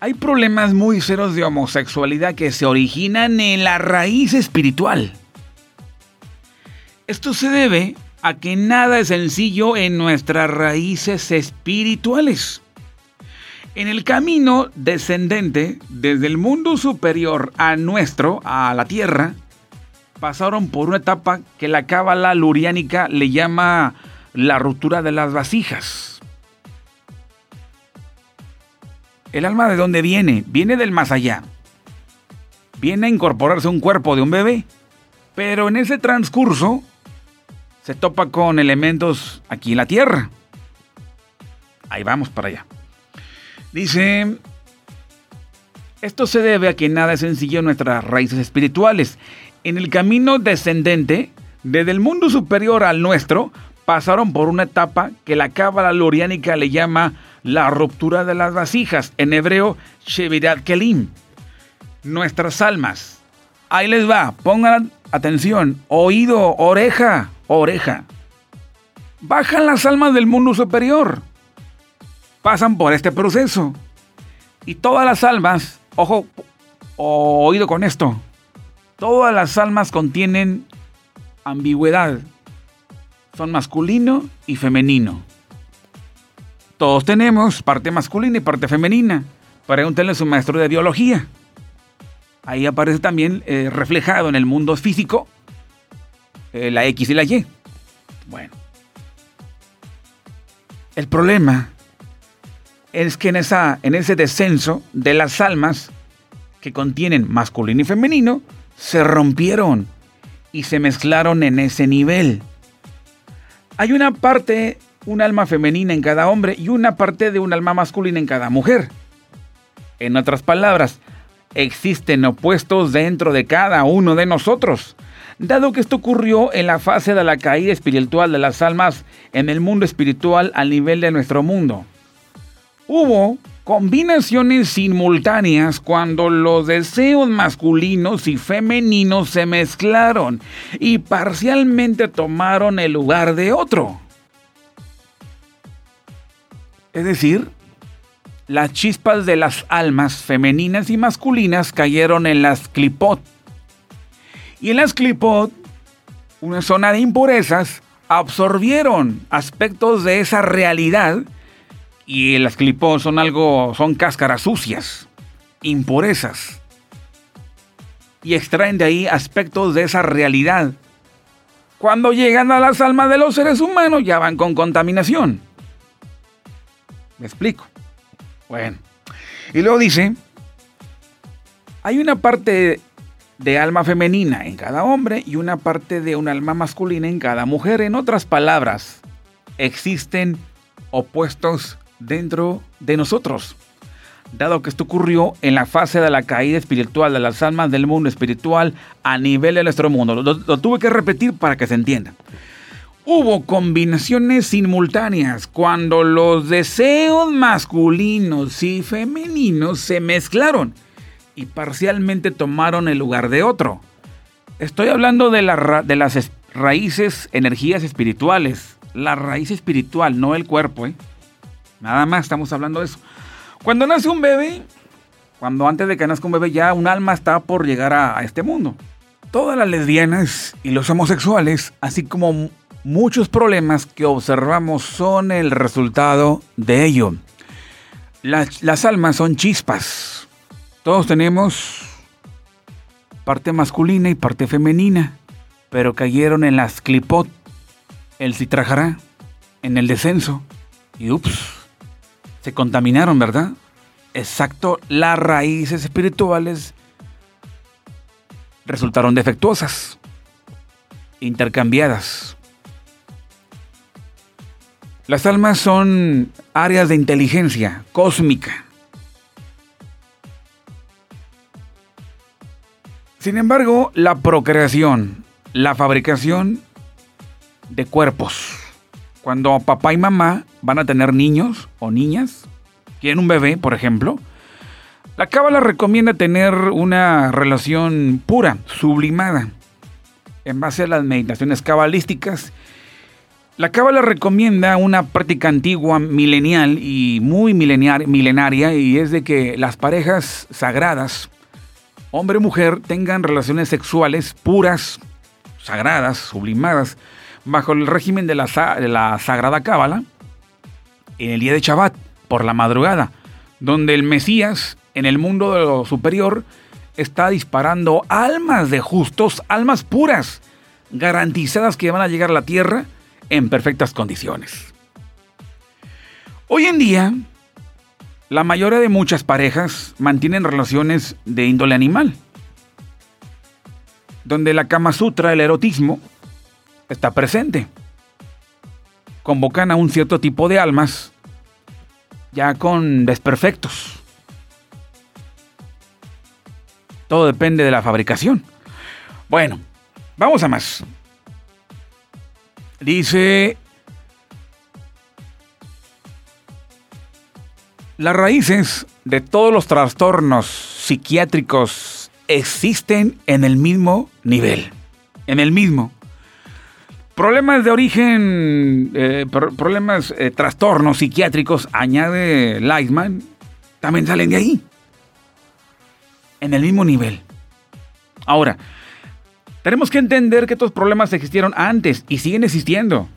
hay problemas muy serios de homosexualidad que se originan en la raíz espiritual. Esto se debe a que nada es sencillo en nuestras raíces espirituales. En el camino descendente desde el mundo superior a nuestro, a la tierra, pasaron por una etapa que la cábala luriánica le llama la ruptura de las vasijas. El alma de dónde viene? Viene del más allá. Viene a incorporarse a un cuerpo de un bebé, pero en ese transcurso se topa con elementos aquí en la tierra. Ahí vamos para allá. Dice, esto se debe a que nada es sencillo en nuestras raíces espirituales en el camino descendente, desde el mundo superior al nuestro, pasaron por una etapa que la cábala loriánica le llama la ruptura de las vasijas, en hebreo Shevirat Kelim. Nuestras almas. Ahí les va, pongan atención, oído, oreja, oreja. Bajan las almas del mundo superior. Pasan por este proceso. Y todas las almas, ojo, oído con esto, Todas las almas contienen ambigüedad. Son masculino y femenino. Todos tenemos parte masculina y parte femenina. Pregúntenle a su maestro de biología. Ahí aparece también eh, reflejado en el mundo físico eh, la X y la Y. Bueno. El problema es que en, esa, en ese descenso de las almas que contienen masculino y femenino, se rompieron y se mezclaron en ese nivel. Hay una parte, un alma femenina en cada hombre y una parte de un alma masculina en cada mujer. En otras palabras, existen opuestos dentro de cada uno de nosotros. Dado que esto ocurrió en la fase de la caída espiritual de las almas en el mundo espiritual al nivel de nuestro mundo. Hubo combinaciones simultáneas cuando los deseos masculinos y femeninos se mezclaron y parcialmente tomaron el lugar de otro. Es decir, las chispas de las almas femeninas y masculinas cayeron en las clipot. Y en las clipot, una zona de impurezas, absorbieron aspectos de esa realidad y las clipot son algo, son cáscaras sucias, impurezas. Y extraen de ahí aspectos de esa realidad. Cuando llegan a las almas de los seres humanos ya van con contaminación. ¿Me explico? Bueno. Y luego dice, hay una parte de alma femenina en cada hombre y una parte de un alma masculina en cada mujer. En otras palabras, existen opuestos dentro de nosotros. Dado que esto ocurrió en la fase de la caída espiritual de las almas del mundo espiritual a nivel de nuestro mundo. Lo, tuve que repetir para que se entienda. Hubo combinaciones simultáneas cuando los deseos masculinos y femeninos se mezclaron y parcialmente tomaron el lugar de otro. Estoy hablando de, de las raíces, energías espirituales. La raíz espiritual, no el cuerpo. ¿eh? Nada más estamos hablando de eso. Cuando nace un bebé, cuando antes de que nazca un bebé ya un alma está por llegar a, este mundo. Todas las lesbianas y los homosexuales, así como muchos problemas que observamos son el resultado de ello. Las, las, almas son chispas. Todos tenemos parte masculina y parte femenina, pero cayeron en las clipot, el citrajará, en el descenso, y ups, se contaminaron, ¿verdad? Exacto, las raíces espirituales resultaron defectuosas, intercambiadas. Las almas son áreas de inteligencia cósmica. Sin embargo, la procreación, la fabricación de cuerpos. Cuando papá y mamá van a tener niños o niñas, quieren un bebé, por ejemplo, la cábala recomienda tener una relación pura, sublimada, en base a las meditaciones cabalísticas. La Cábala recomienda una práctica antigua, milenial y muy milenaria, y es de que las parejas sagradas, hombre y mujer, tengan relaciones sexuales puras, sagradas, sublimadas, bajo el régimen de la, de la Sagrada Cábala, en el día de Shabbat, por la madrugada, donde el Mesías, en el mundo de lo superior, está disparando almas de justos, almas puras, garantizadas que van a llegar a la tierra, en perfectas condiciones. Hoy en día, la mayoría de muchas parejas mantienen relaciones de índole animal, donde la Kama Sutra, el erotismo, está presente. Convocan a un cierto tipo de almas ya con desperfectos. Todo depende de la fabricación. Bueno, vamos a más. Dice, las raíces de todos los trastornos psiquiátricos existen en el mismo nivel, en el mismo. Problemas de origen, eh, problemas, eh, trastornos psiquiátricos, añade Lightman, también salen de ahí, en el mismo nivel. Ahora, tenemos que entender que estos problemas existieron antes y siguen existiendo.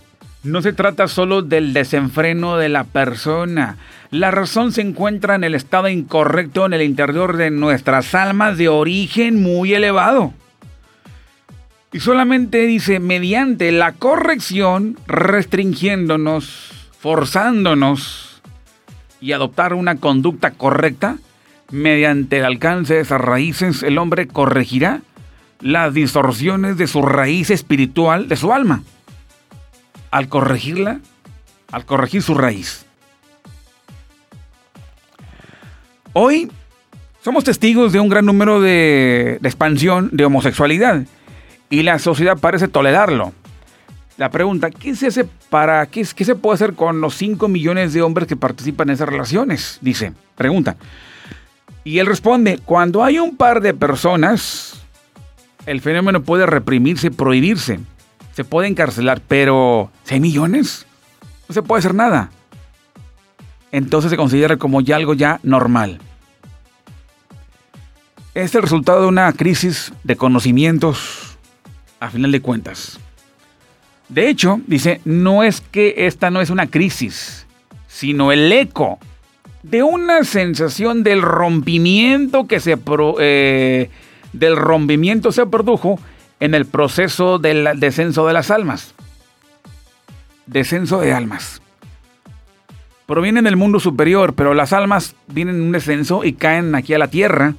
No se trata solo del desenfreno de la persona. La razón se encuentra en el estado incorrecto en el interior de nuestras almas de origen muy elevado. Y solamente dice, mediante la corrección, restringiéndonos, forzándonos y adoptar una conducta correcta, mediante el alcance de esas raíces, el hombre corregirá las distorsiones de su raíz espiritual, de su alma, al corregirla, al corregir su raíz. Hoy somos testigos de un gran número de, expansión de homosexualidad y la sociedad parece tolerarlo. La pregunta, ¿qué se hace para qué, se puede hacer con los 5 millones de hombres que participan en esas relaciones? Dice, pregunta. Y él responde, cuando hay un par de personas el fenómeno puede reprimirse, prohibirse, se puede encarcelar, pero ¿hay millones? No se puede hacer nada. entonces se considera como ya algo ya normal. Es el resultado de una crisis de conocimientos, a final de cuentas. De hecho, dice, no es que esta no es una crisis, sino el eco de una sensación del rompimiento que se eh, del rompimiento se produjo en el proceso del descenso de las almas. Descenso de almas. Provienen del mundo superior, pero las almas vienen en un descenso y caen aquí a la tierra.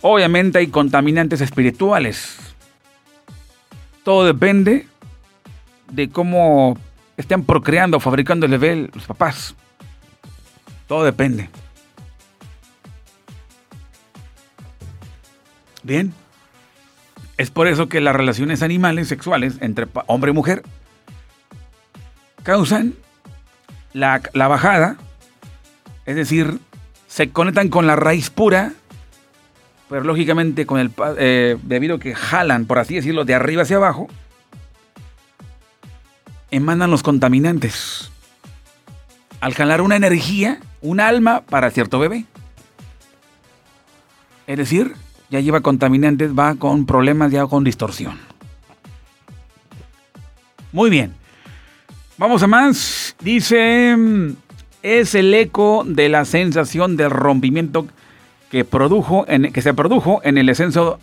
Obviamente hay contaminantes espirituales. Todo depende de cómo estén procreando, fabricando el bebé los papás. Todo depende. Bien. Es por eso que las relaciones animales sexuales entre hombre y mujer causan la, bajada, es decir, se conectan con la raíz pura, pero lógicamente con el eh, debido a que jalan, por así decirlo, de arriba hacia abajo, emanan los contaminantes. Al jalar una energía, un alma para cierto bebé. Es decir, ya lleva contaminantes, va con problemas, ya con distorsión. Muy bien. Vamos a más. Dice, es el eco de la sensación del rompimiento que, produjo en, que se produjo en el, descenso,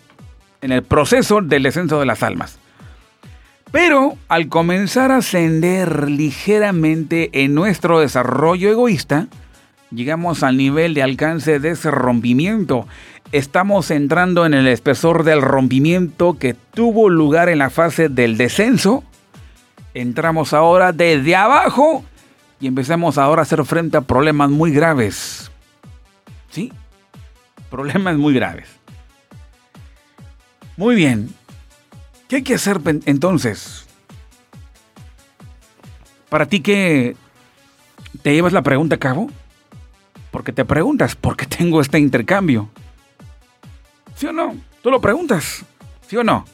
en el proceso del descenso de las almas. Pero al comenzar a ascender ligeramente en nuestro desarrollo egoísta, llegamos al nivel de alcance de ese rompimiento estamos entrando en el espesor del rompimiento que tuvo lugar en la fase del descenso. Entramos ahora desde abajo y empezamos ahora a hacer frente a problemas muy graves. ¿Sí? Problemas muy graves. Muy bien. ¿Qué hay que hacer entonces? Para ti que te llevas la pregunta a cabo, porque te preguntas, ¿por qué tengo este intercambio? ¿Sí o no? Tú lo preguntas. ¿Sí o no?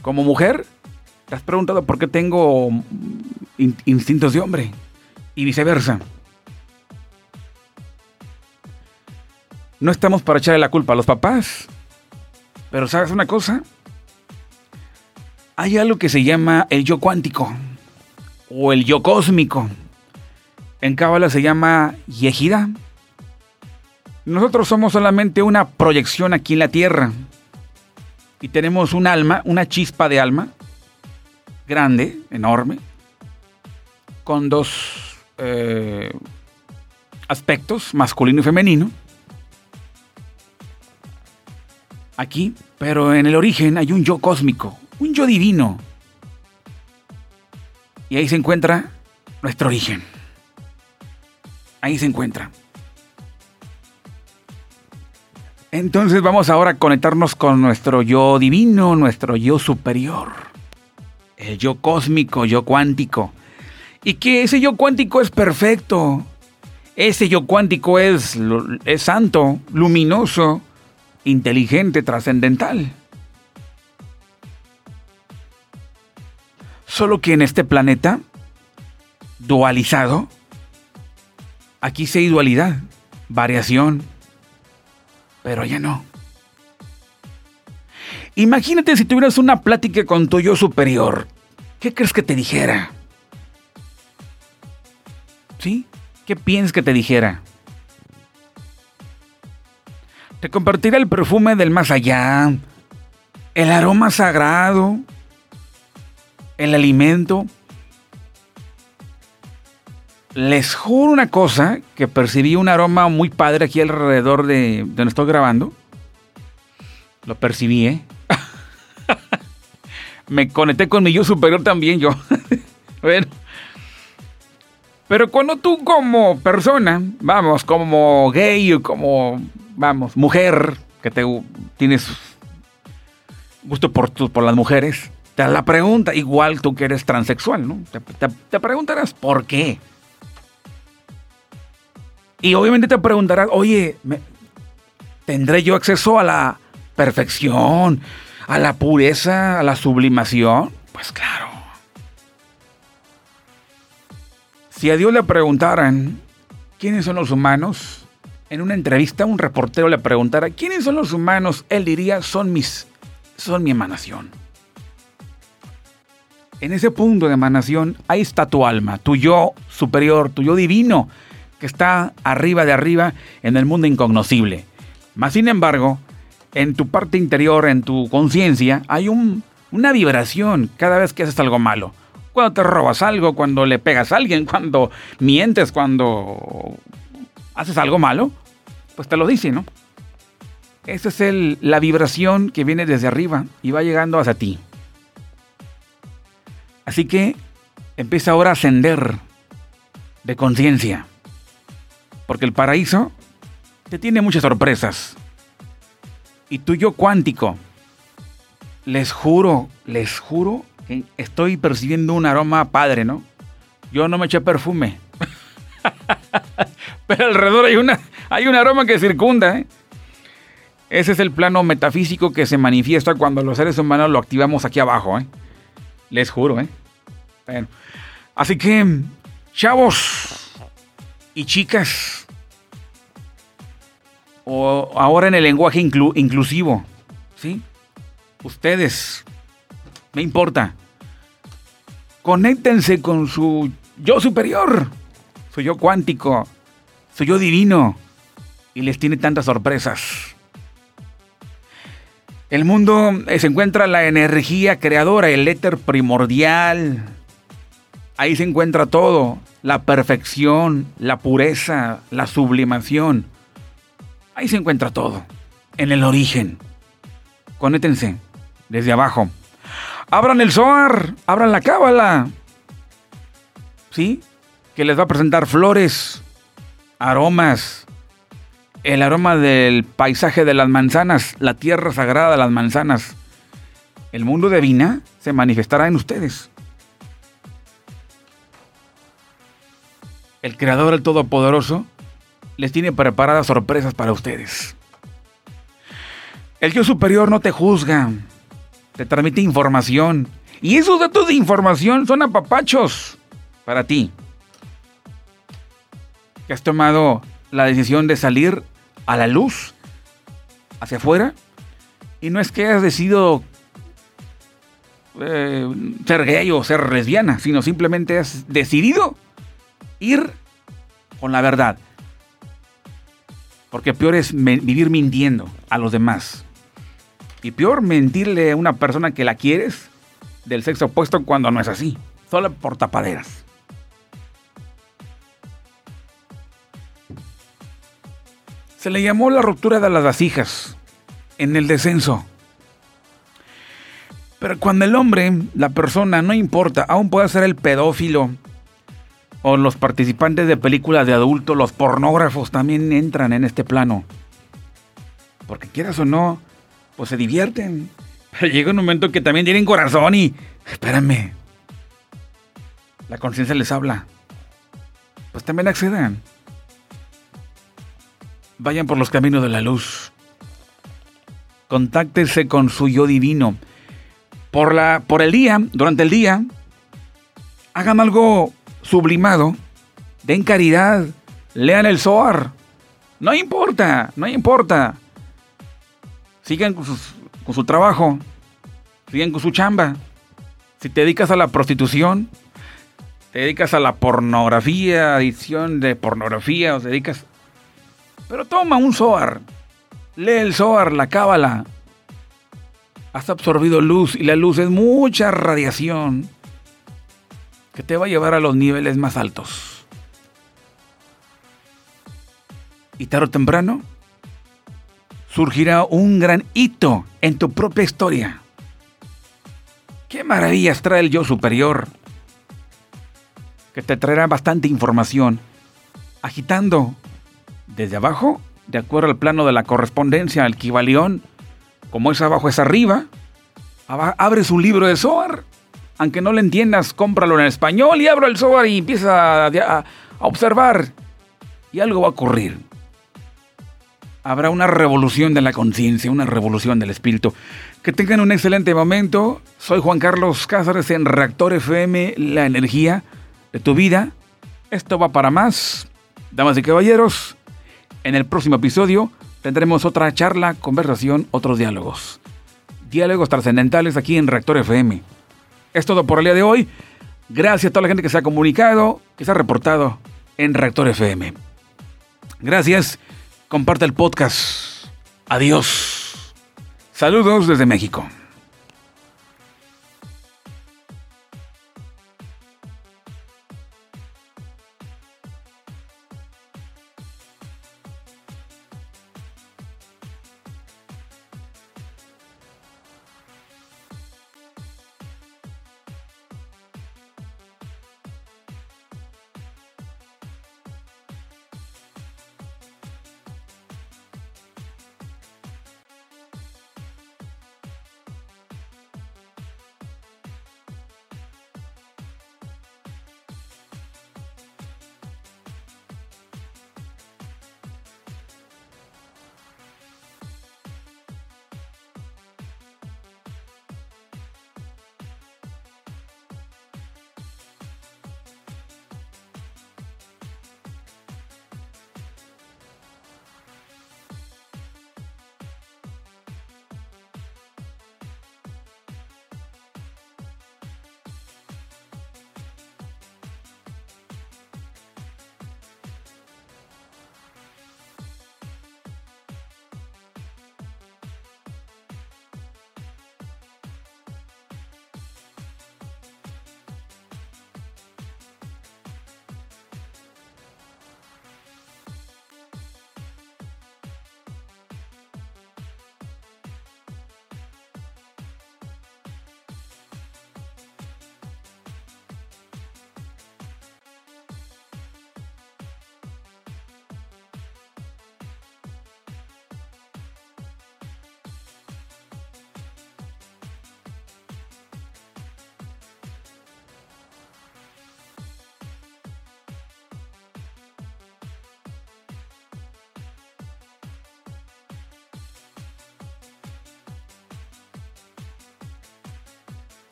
Como mujer, te has preguntado por qué tengo instintos de hombre y viceversa. No estamos para echarle la culpa a los papás. Pero ¿sabes una cosa? Hay algo que se llama el yo cuántico o el yo cósmico. En Cábala se llama Yehida nosotros somos solamente una proyección aquí en la tierra. Y tenemos un alma, una chispa de alma, grande, enorme, con dos eh, aspectos, masculino y femenino. Aquí, pero en el origen hay un yo cósmico, un yo divino. Y ahí se encuentra nuestro origen. Ahí se encuentra. Entonces vamos ahora a conectarnos con nuestro yo divino, nuestro yo superior, el yo cósmico, yo cuántico. Y que ese yo cuántico es perfecto. Ese yo cuántico es, es santo, luminoso, inteligente, trascendental. Solo que en este planeta, dualizado, aquí sí hay dualidad, variación, pero ya no. Imagínate si tuvieras una plática con tu yo superior. ¿Qué crees que te dijera? ¿Sí? ¿Qué piensas que te dijera? Te compartirá el perfume del más allá, el aroma sagrado, el alimento, les juro una cosa, que percibí un aroma muy padre aquí alrededor de donde estoy grabando. Lo percibí, ¿eh? Me conecté con mi yo superior también, yo. bueno. Pero cuando tú como persona, vamos, como gay o como, vamos, mujer, que te tienes gusto por, por las mujeres, te das la pregunta, igual tú que eres transexual, ¿no? te preguntarás, ¿por qué? Y obviamente te preguntarás, oye, ¿tendré yo acceso a la perfección, a la pureza, a la sublimación? Pues claro. Si a Dios le preguntaran ¿quiénes son los humanos? En una entrevista un reportero le preguntara, ¿quiénes son los humanos? Él diría, son mis, son mi emanación. En ese punto de emanación, ahí está tu alma, tu yo superior, tu yo divino, que está arriba de arriba en el mundo incognoscible. Más sin embargo, en tu parte interior, en tu conciencia, hay una vibración cada vez que haces algo malo. Cuando te robas algo, cuando le pegas a alguien, cuando mientes, cuando haces algo malo, pues te lo dice, ¿no? Esa es el, la vibración que viene desde arriba y va llegando hacia ti. Así que empieza ahora a ascender de conciencia. Porque el paraíso te tiene muchas sorpresas y tuyo cuántico. Les juro, les juro que estoy percibiendo un aroma padre, ¿no? Yo no me eché perfume. Pero alrededor hay, una, hay un aroma que circunda, ¿eh? Ese es el plano metafísico que se manifiesta cuando los seres humanos lo activamos aquí abajo, ¿eh? Les juro, ¿eh? Así que, chavos y chicas, o ahora en el lenguaje inclusivo, ¿sí? Ustedes, me importa. Conéctense con su yo superior, su yo cuántico, su yo divino, y les tiene tantas sorpresas. El mundo eh, se encuentra la energía creadora, el éter primordial. Ahí se encuentra todo, la perfección, la pureza, la sublimación. Ahí se encuentra todo, en el origen. Conétense desde abajo. Abran el Zohar, abran la cábala. ¿Sí? Que les va a presentar flores, aromas, el aroma del paisaje de las manzanas, la tierra sagrada de las manzanas. El mundo de Vina se manifestará en ustedes. El Creador, el Todopoderoso, les tiene preparadas sorpresas para ustedes. El yo superior no te juzga, te transmite información. Y esos datos de información son apapachos para ti. Que has tomado la decisión de salir a la luz, hacia afuera. Y no es que hayas decidido eh, ser gay o ser lesbiana, sino simplemente has decidido ir con la verdad. Porque peor es vivir mintiendo a los demás. Y peor mentirle a una persona que la quieres del sexo opuesto cuando no es así. Solo por tapaderas. Se le llamó la ruptura de las vasijas en el descenso. Pero cuando el hombre, la persona, no importa, aún puede ser el pedófilo, o los participantes de películas de adultos, los pornógrafos también entran en este plano. Porque quieras o no, pues se divierten. Pero llega un momento que también tienen corazón y... Espérame. La conciencia les habla. Pues también accedan. Vayan por los caminos de la luz. Contáctense con su yo divino. Por, la, por el día, durante el día, hagan algo sublimado, den caridad, lean el Zohar. No importa, no importa. Sigan con, con su trabajo, sigan con su chamba. Si te dedicas a la prostitución, te dedicas a la pornografía, adición de pornografía, o te dedicas... Pero toma un Zohar, lee el Zohar, la cábala. Has absorbido luz y la luz es mucha radiación que te va a llevar a los niveles más altos. Y tarde o temprano surgirá un gran hito en tu propia historia. ¿Qué maravillas trae el yo superior? Que te traerá bastante información, agitando desde abajo, de acuerdo al plano de la correspondencia, al Kibalión, como es abajo es arriba, abres un libro de Zohar aunque no lo entiendas, cómpralo en español y abro el software y empieza a, observar. Y algo va a ocurrir. Habrá una revolución de la conciencia, una revolución del espíritu. Que tengan un excelente momento. Soy Juan Carlos Cáceres en Reactor FM, la energía de tu vida. Esto va para más. Damas y caballeros, en el próximo episodio tendremos otra charla, conversación, otros diálogos. Diálogos trascendentales aquí en Reactor FM. Es todo por el día de hoy. Gracias a toda la gente que se ha comunicado, que se ha reportado en Reactor FM. Gracias. Comparte el podcast. Adiós. Saludos desde México.